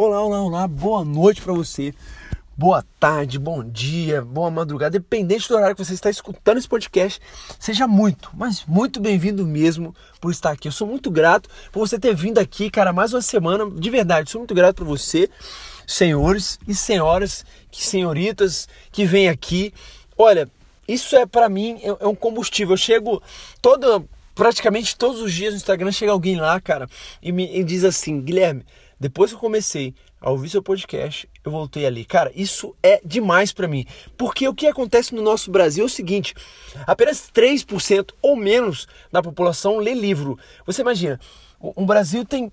Olá, olá, olá, boa noite para você. Boa tarde, bom dia, boa madrugada, dependente do horário que você está escutando esse podcast, seja muito, mas muito bem-vindo mesmo por estar aqui. Eu sou muito grato por você ter vindo aqui, cara, mais uma semana, de verdade, sou muito grato por você, senhores e senhoras, que senhoritas que vêm aqui. Olha, isso é para mim é, é um combustível. Eu chego toda praticamente todos os dias no Instagram chega alguém lá, cara, e me e diz assim, Guilherme, depois que eu comecei a ouvir seu podcast, eu voltei ali. Cara, isso é demais para mim. Porque o que acontece no nosso Brasil é o seguinte: apenas 3% ou menos da população lê livro. Você imagina, o Brasil tem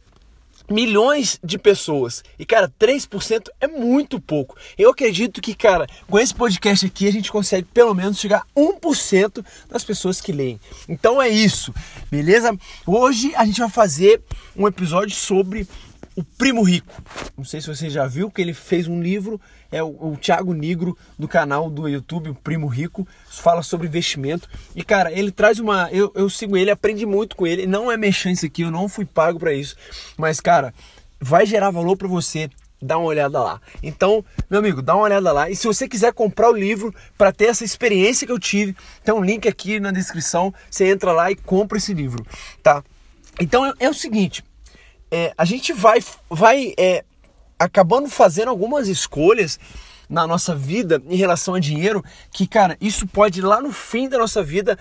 milhões de pessoas. E, cara, 3% é muito pouco. Eu acredito que, cara, com esse podcast aqui a gente consegue pelo menos chegar a 1% das pessoas que leem. Então é isso, beleza? Hoje a gente vai fazer um episódio sobre o Primo Rico. Não sei se você já viu que ele fez um livro, é o, o Thiago Negro do canal do YouTube, o Primo Rico, fala sobre investimento. E cara, ele traz uma. Eu, eu sigo ele, aprendi muito com ele. Não é mexer isso aqui, eu não fui pago para isso. Mas, cara, vai gerar valor para você. Dá uma olhada lá. Então, meu amigo, dá uma olhada lá. E se você quiser comprar o livro para ter essa experiência que eu tive, tem um link aqui na descrição. Você entra lá e compra esse livro, tá? Então é, é o seguinte, é, a gente vai, vai é, acabando fazendo algumas escolhas na nossa vida em relação a dinheiro que, cara, isso pode lá no fim da nossa vida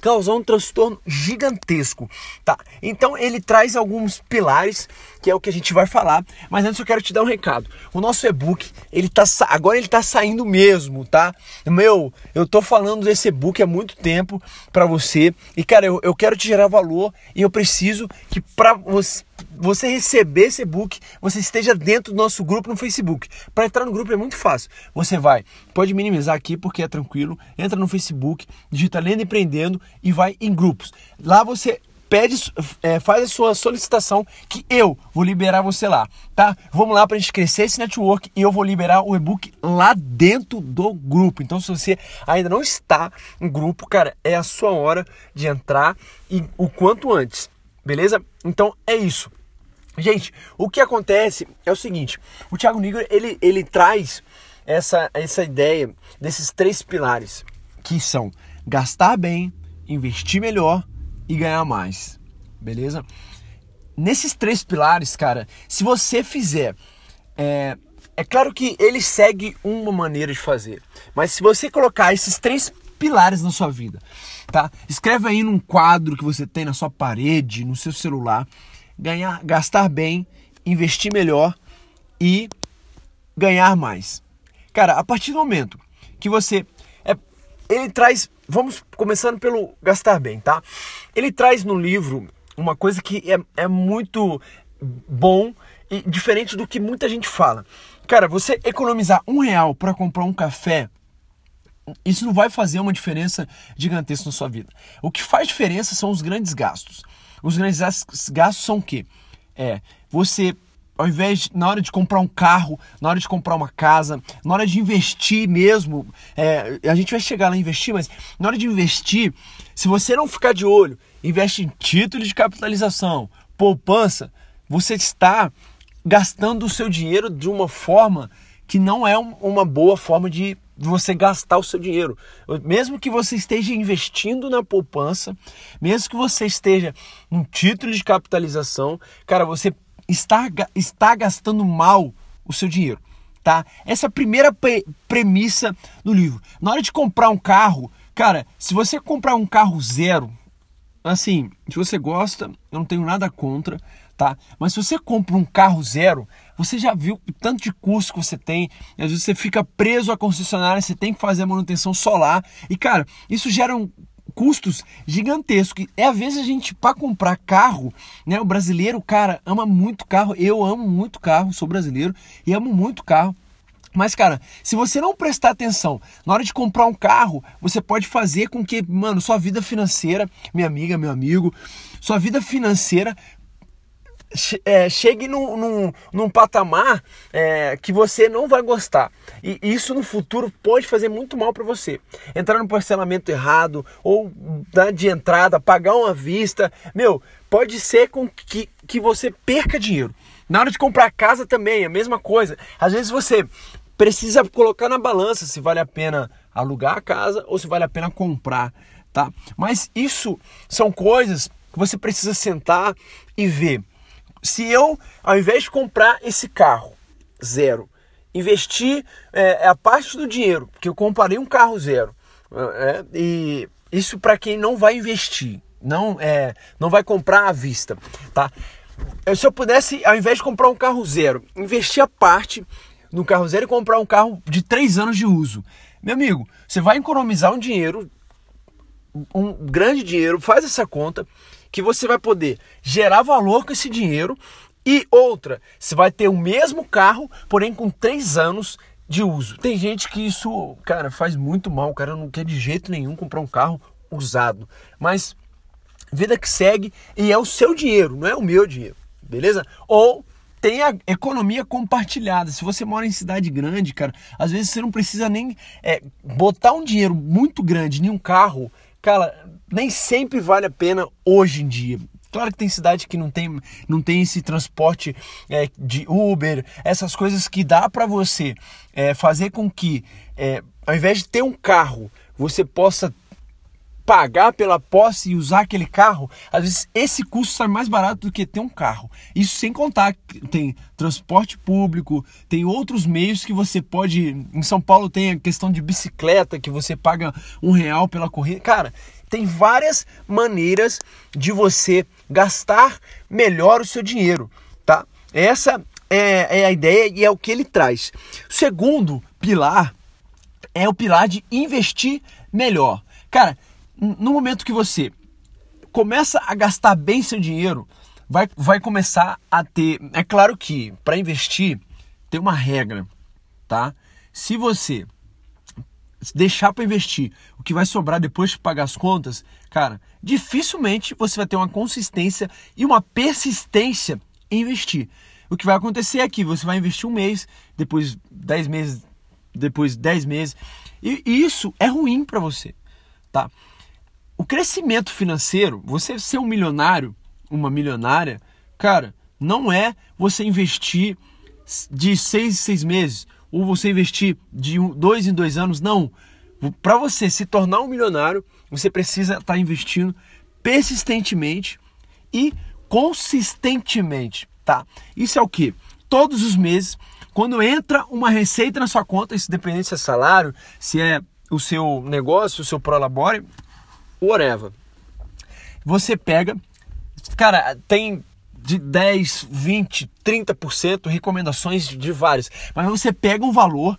causar um transtorno gigantesco, tá? Então ele traz alguns pilares que é o que a gente vai falar, mas antes eu quero te dar um recado. O nosso e-book, ele tá agora ele tá saindo mesmo, tá? Meu, eu tô falando desse e-book há muito tempo para você e cara, eu, eu quero te gerar valor e eu preciso que para você você receber esse e-book, você esteja dentro do nosso grupo no Facebook. Para entrar no grupo é muito fácil. Você vai, pode minimizar aqui porque é tranquilo, entra no Facebook, digita Lendo Empreendendo e vai em grupos. Lá você pede, é, faz a sua solicitação que eu vou liberar você lá, tá? Vamos lá para a gente crescer esse network e eu vou liberar o e-book lá dentro do grupo. Então, se você ainda não está em grupo, cara, é a sua hora de entrar e o quanto antes. Beleza? Então é isso. Gente, o que acontece é o seguinte: o Thiago Nigro ele, ele traz essa, essa ideia desses três pilares que são gastar bem, investir melhor e ganhar mais. Beleza? Nesses três pilares, cara, se você fizer. É, é claro que ele segue uma maneira de fazer, mas se você colocar esses três pilares na sua vida, tá? Escreve aí num quadro que você tem na sua parede, no seu celular, ganhar, gastar bem, investir melhor e ganhar mais. Cara, a partir do momento que você é, ele traz, vamos começando pelo gastar bem, tá? Ele traz no livro uma coisa que é, é muito bom e diferente do que muita gente fala. Cara, você economizar um real para comprar um café isso não vai fazer uma diferença gigantesca na sua vida. O que faz diferença são os grandes gastos. Os grandes gastos são o quê? É você, ao invés de, na hora de comprar um carro, na hora de comprar uma casa, na hora de investir mesmo, é, a gente vai chegar lá investir, mas na hora de investir, se você não ficar de olho, investe em títulos de capitalização, poupança, você está gastando o seu dinheiro de uma forma que não é uma boa forma de você gastar o seu dinheiro. Mesmo que você esteja investindo na poupança, mesmo que você esteja num título de capitalização, cara, você está, está gastando mal o seu dinheiro. Tá? Essa é a primeira premissa do livro. Na hora de comprar um carro, cara, se você comprar um carro zero, assim, se você gosta, eu não tenho nada contra, tá? Mas se você compra um carro zero, você já viu o tanto de custo que você tem, às vezes você fica preso à concessionária, você tem que fazer a manutenção solar, e cara, isso gera um custos gigantescos. É às vezes a gente para comprar carro, né? O brasileiro, cara, ama muito carro. Eu amo muito carro, sou brasileiro e amo muito carro. Mas, cara, se você não prestar atenção na hora de comprar um carro, você pode fazer com que, mano, sua vida financeira, minha amiga, meu amigo, sua vida financeira é, chegue num, num, num patamar é, que você não vai gostar. E isso no futuro pode fazer muito mal para você. Entrar no parcelamento errado ou dar de entrada, pagar uma vista, meu, pode ser com que, que você perca dinheiro. Na hora de comprar casa também, a mesma coisa. Às vezes você precisa colocar na balança se vale a pena alugar a casa ou se vale a pena comprar, tá? Mas isso são coisas que você precisa sentar e ver. Se eu, ao invés de comprar esse carro zero, investir é, a parte do dinheiro, porque eu comprei um carro zero, é, e isso para quem não vai investir, não é, não vai comprar à vista, tá? Se eu pudesse, ao invés de comprar um carro zero, investir a parte no carro zero e comprar um carro de três anos de uso, meu amigo, você vai economizar um dinheiro, um grande dinheiro, faz essa conta que você vai poder gerar valor com esse dinheiro e outra, você vai ter o mesmo carro, porém com três anos de uso. Tem gente que isso, cara, faz muito mal. O cara não quer de jeito nenhum comprar um carro usado. Mas vida que segue e é o seu dinheiro, não é o meu dinheiro, beleza? Ou tem a economia compartilhada. Se você mora em cidade grande, cara, às vezes você não precisa nem é, botar um dinheiro muito grande em um carro. Cara, nem sempre vale a pena hoje em dia. Claro que tem cidade que não tem, não tem esse transporte é, de Uber, essas coisas que dá para você é, fazer com que, é, ao invés de ter um carro, você possa pagar pela posse e usar aquele carro, às vezes esse custo sai mais barato do que ter um carro. Isso sem contar que tem transporte público, tem outros meios que você pode. Em São Paulo tem a questão de bicicleta, que você paga um real pela corrida. Cara, tem várias maneiras de você gastar melhor o seu dinheiro, tá? Essa é, é a ideia e é o que ele traz. Segundo pilar é o pilar de investir melhor. Cara, no momento que você começa a gastar bem seu dinheiro, vai, vai começar a ter. É claro que para investir tem uma regra, tá? Se você deixar para investir o que vai sobrar depois de pagar as contas, cara, dificilmente você vai ter uma consistência e uma persistência em investir. O que vai acontecer é que você vai investir um mês, depois 10 meses, depois 10 meses, e isso é ruim para você, tá? O crescimento financeiro, você ser um milionário, uma milionária, cara, não é você investir de seis em seis meses ou você investir de dois em dois anos. Não. Para você se tornar um milionário, você precisa estar tá investindo persistentemente e consistentemente, tá? Isso é o que? Todos os meses, quando entra uma receita na sua conta, isso se é salário, se é o seu negócio, o seu prolabore, whatever. Você pega, cara, tem de 10, 20, 30% recomendações de vários. Mas você pega um valor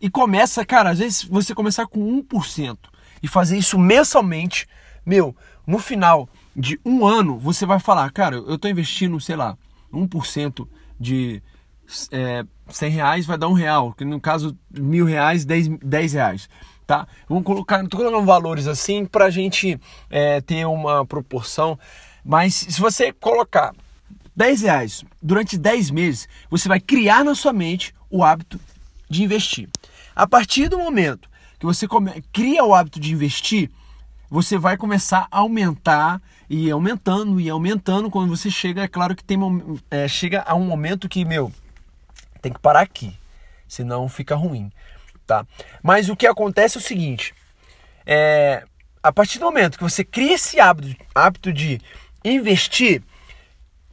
e começa, cara, às vezes você começar com 1% e fazer isso mensalmente, meu, no final de um ano você vai falar, cara, eu estou investindo, sei lá, 1% de é, 100 reais vai dar um real, que no caso mil reais, 10, 10 reais tá? Vamos colocar, tô colocando valores assim para a gente é, ter uma proporção, mas se você colocar 10 reais durante 10 meses, você vai criar na sua mente o hábito de investir. A partir do momento que você come, cria o hábito de investir, você vai começar a aumentar e aumentando e aumentando. Quando você chega, é claro que tem é, chega a um momento que meu tem que parar aqui, senão fica ruim tá? Mas o que acontece é o seguinte: é, a partir do momento que você cria esse hábito, hábito de investir,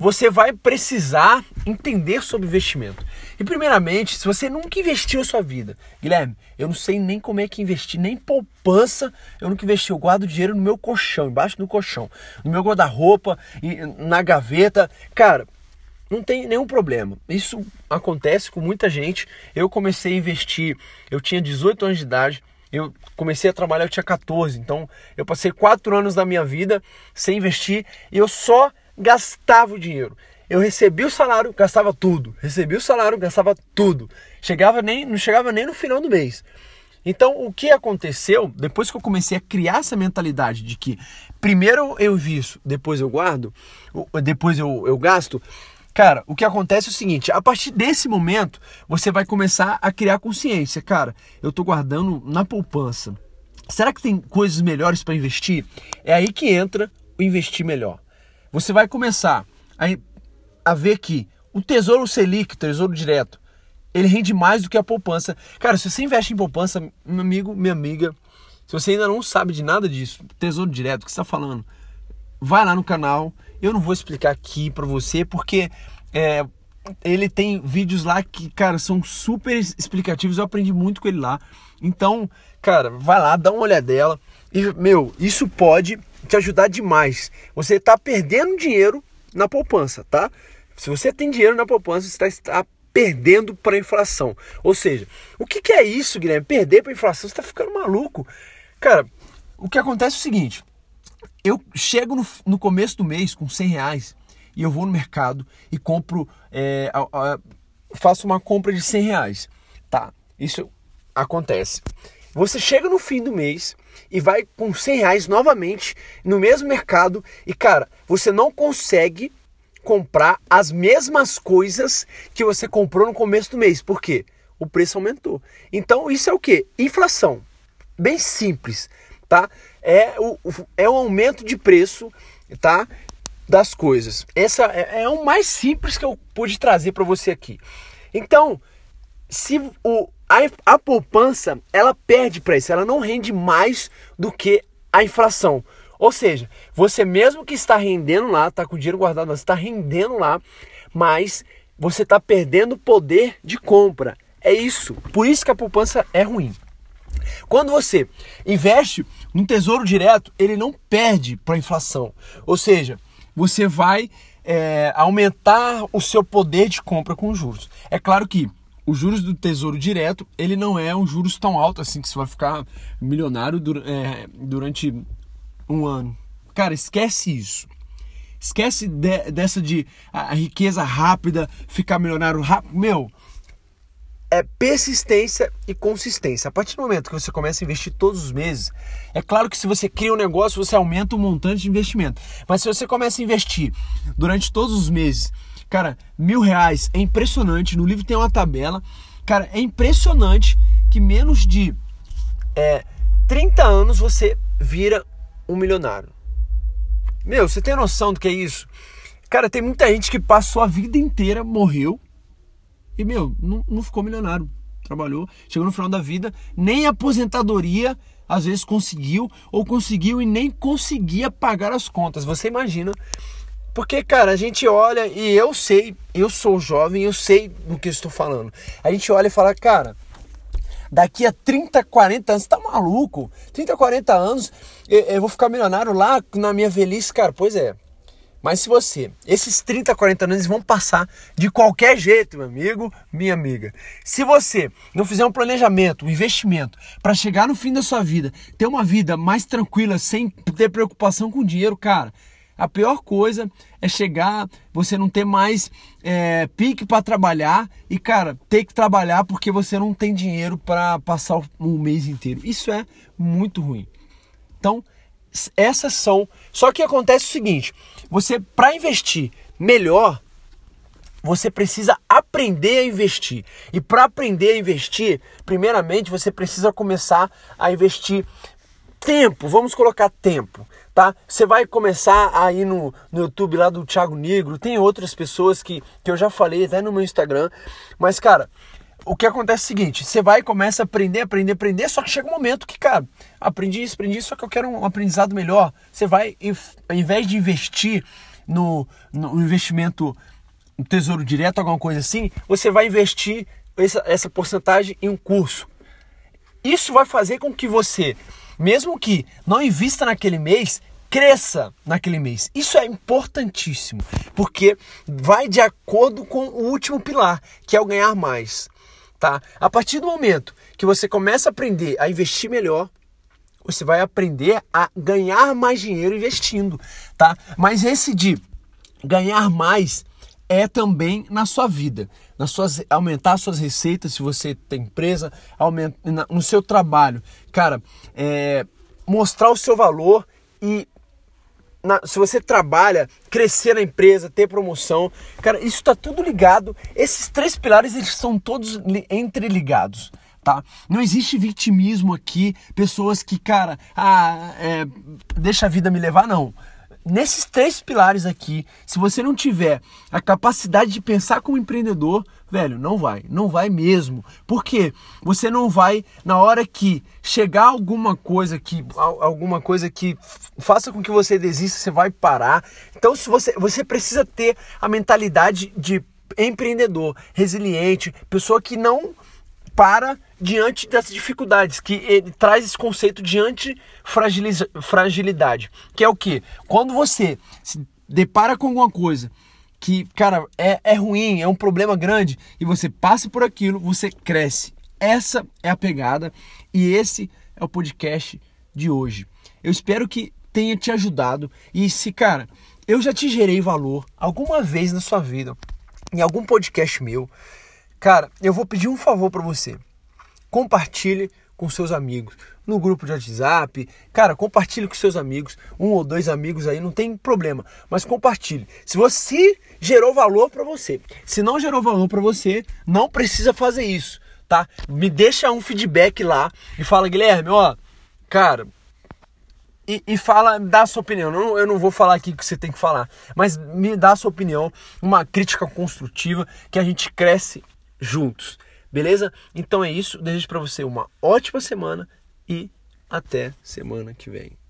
você vai precisar entender sobre investimento. E primeiramente, se você nunca investiu na sua vida, Guilherme, eu não sei nem como é que investir, nem poupança, eu nunca investi, eu guardo dinheiro no meu colchão, embaixo do colchão, no meu guarda-roupa, na gaveta. Cara, não tem nenhum problema. Isso acontece com muita gente. Eu comecei a investir, eu tinha 18 anos de idade, eu comecei a trabalhar, eu tinha 14. Então, eu passei 4 anos da minha vida sem investir e eu só gastava o dinheiro. Eu recebia o salário, gastava tudo. Recebia o salário, gastava tudo. Chegava nem, não chegava nem no final do mês. Então, o que aconteceu, depois que eu comecei a criar essa mentalidade de que primeiro eu visto, depois eu guardo, depois eu, eu gasto, Cara, o que acontece é o seguinte: a partir desse momento, você vai começar a criar consciência. Cara, eu estou guardando na poupança. Será que tem coisas melhores para investir? É aí que entra o investir melhor. Você vai começar a, a ver que o Tesouro Selic, Tesouro Direto, ele rende mais do que a poupança. Cara, se você investe em poupança, meu amigo, minha amiga, se você ainda não sabe de nada disso, Tesouro Direto, o que você está falando? Vai lá no canal. Eu não vou explicar aqui para você, porque é, ele tem vídeos lá que, cara, são super explicativos. Eu aprendi muito com ele lá. Então, cara, vai lá, dá uma olhadela. E, meu, isso pode te ajudar demais. Você está perdendo dinheiro na poupança, tá? Se você tem dinheiro na poupança, você está perdendo para a inflação. Ou seja, o que, que é isso, Guilherme? Perder para a inflação? Você está ficando maluco. Cara, o que acontece é o seguinte: eu chego no, no começo do mês com 100 reais e eu vou no mercado e compro, é, a, a, faço uma compra de 100 reais. Tá, isso acontece. Você chega no fim do mês e vai com 100 reais novamente no mesmo mercado e, cara, você não consegue comprar as mesmas coisas que você comprou no começo do mês. Por quê? O preço aumentou. Então, isso é o que? Inflação. Bem simples, tá? É o, é o aumento de preço, tá? Das coisas. Essa é, é o mais simples que eu pude trazer para você aqui. Então, se o, a, a poupança ela perde preço, ela não rende mais do que a inflação. Ou seja, você mesmo que está rendendo lá, está com o dinheiro guardado, está rendendo lá, mas você está perdendo poder de compra. É isso. Por isso que a poupança é ruim. Quando você investe no tesouro direto, ele não perde para a inflação. Ou seja, você vai é, aumentar o seu poder de compra com juros. É claro que os juros do tesouro direto, ele não é um juros tão alto assim que você vai ficar milionário é, durante um ano. Cara, esquece isso. Esquece de, dessa de a riqueza rápida, ficar milionário rápido. Meu, é persistência e consistência. A partir do momento que você começa a investir todos os meses, é claro que se você cria um negócio, você aumenta o montante de investimento. Mas se você começa a investir durante todos os meses, cara, mil reais é impressionante. No livro tem uma tabela. Cara, é impressionante que menos de é, 30 anos você vira um milionário. Meu, você tem noção do que é isso? Cara, tem muita gente que passou a vida inteira, morreu e, meu, não, não ficou milionário. Trabalhou, chegou no final da vida, nem aposentadoria às vezes conseguiu, ou conseguiu e nem conseguia pagar as contas. Você imagina? Porque, cara, a gente olha e eu sei, eu sou jovem, eu sei do que estou falando. A gente olha e fala, cara, daqui a 30, 40 anos, tá maluco? 30, 40 anos, eu, eu vou ficar milionário lá na minha velhice, cara. Pois é. Mas se você, esses 30, 40 anos vão passar de qualquer jeito, meu amigo, minha amiga. Se você não fizer um planejamento, um investimento para chegar no fim da sua vida, ter uma vida mais tranquila, sem ter preocupação com dinheiro, cara, a pior coisa é chegar, você não ter mais é, pique para trabalhar e, cara, ter que trabalhar porque você não tem dinheiro para passar um mês inteiro. Isso é muito ruim. Então, essas são. Só que acontece o seguinte: você, para investir melhor, você precisa aprender a investir. E para aprender a investir, primeiramente você precisa começar a investir tempo. Vamos colocar tempo tá? Você vai começar aí no, no YouTube lá do Thiago Negro, tem outras pessoas que, que eu já falei até no meu Instagram, mas cara, o que acontece é o seguinte, você vai e começa a aprender, aprender, aprender, só que chega um momento que, cara, aprendi isso, aprendi isso, só que eu quero um aprendizado melhor. Você vai, ao invés de investir no, no investimento no tesouro direto, alguma coisa assim, você vai investir essa, essa porcentagem em um curso. Isso vai fazer com que você mesmo que não invista naquele mês, cresça naquele mês. Isso é importantíssimo, porque vai de acordo com o último pilar, que é o ganhar mais, tá? A partir do momento que você começa a aprender a investir melhor, você vai aprender a ganhar mais dinheiro investindo, tá? Mas esse de ganhar mais é também na sua vida, nas suas, aumentar suas receitas se você tem empresa, aumenta, no seu trabalho. Cara, é, mostrar o seu valor e na, se você trabalha, crescer na empresa, ter promoção, cara, isso está tudo ligado. Esses três pilares eles são todos entreligados. Tá? Não existe vitimismo aqui, pessoas que, cara, ah, é, deixa a vida me levar, não nesses três pilares aqui, se você não tiver a capacidade de pensar como empreendedor, velho, não vai, não vai mesmo. Porque você não vai na hora que chegar alguma coisa que alguma coisa que faça com que você desista, você vai parar. Então, se você você precisa ter a mentalidade de empreendedor, resiliente, pessoa que não para diante dessas dificuldades, que ele traz esse conceito de antifragilidade, que é o que? Quando você se depara com alguma coisa que, cara, é, é ruim, é um problema grande, e você passa por aquilo, você cresce. Essa é a pegada e esse é o podcast de hoje. Eu espero que tenha te ajudado e se, cara, eu já te gerei valor alguma vez na sua vida, em algum podcast meu, Cara, eu vou pedir um favor para você. Compartilhe com seus amigos no grupo de WhatsApp. Cara, compartilhe com seus amigos, um ou dois amigos aí, não tem problema, mas compartilhe. Se você gerou valor para você, se não gerou valor para você, não precisa fazer isso, tá? Me deixa um feedback lá e fala, Guilherme, ó, cara, e, e, fala, dá a sua opinião. Eu não, eu não vou falar aqui o que você tem que falar, mas me dá a sua opinião, uma crítica construtiva que a gente cresce juntos. Beleza? Então é isso. Desejo para você uma ótima semana e até semana que vem.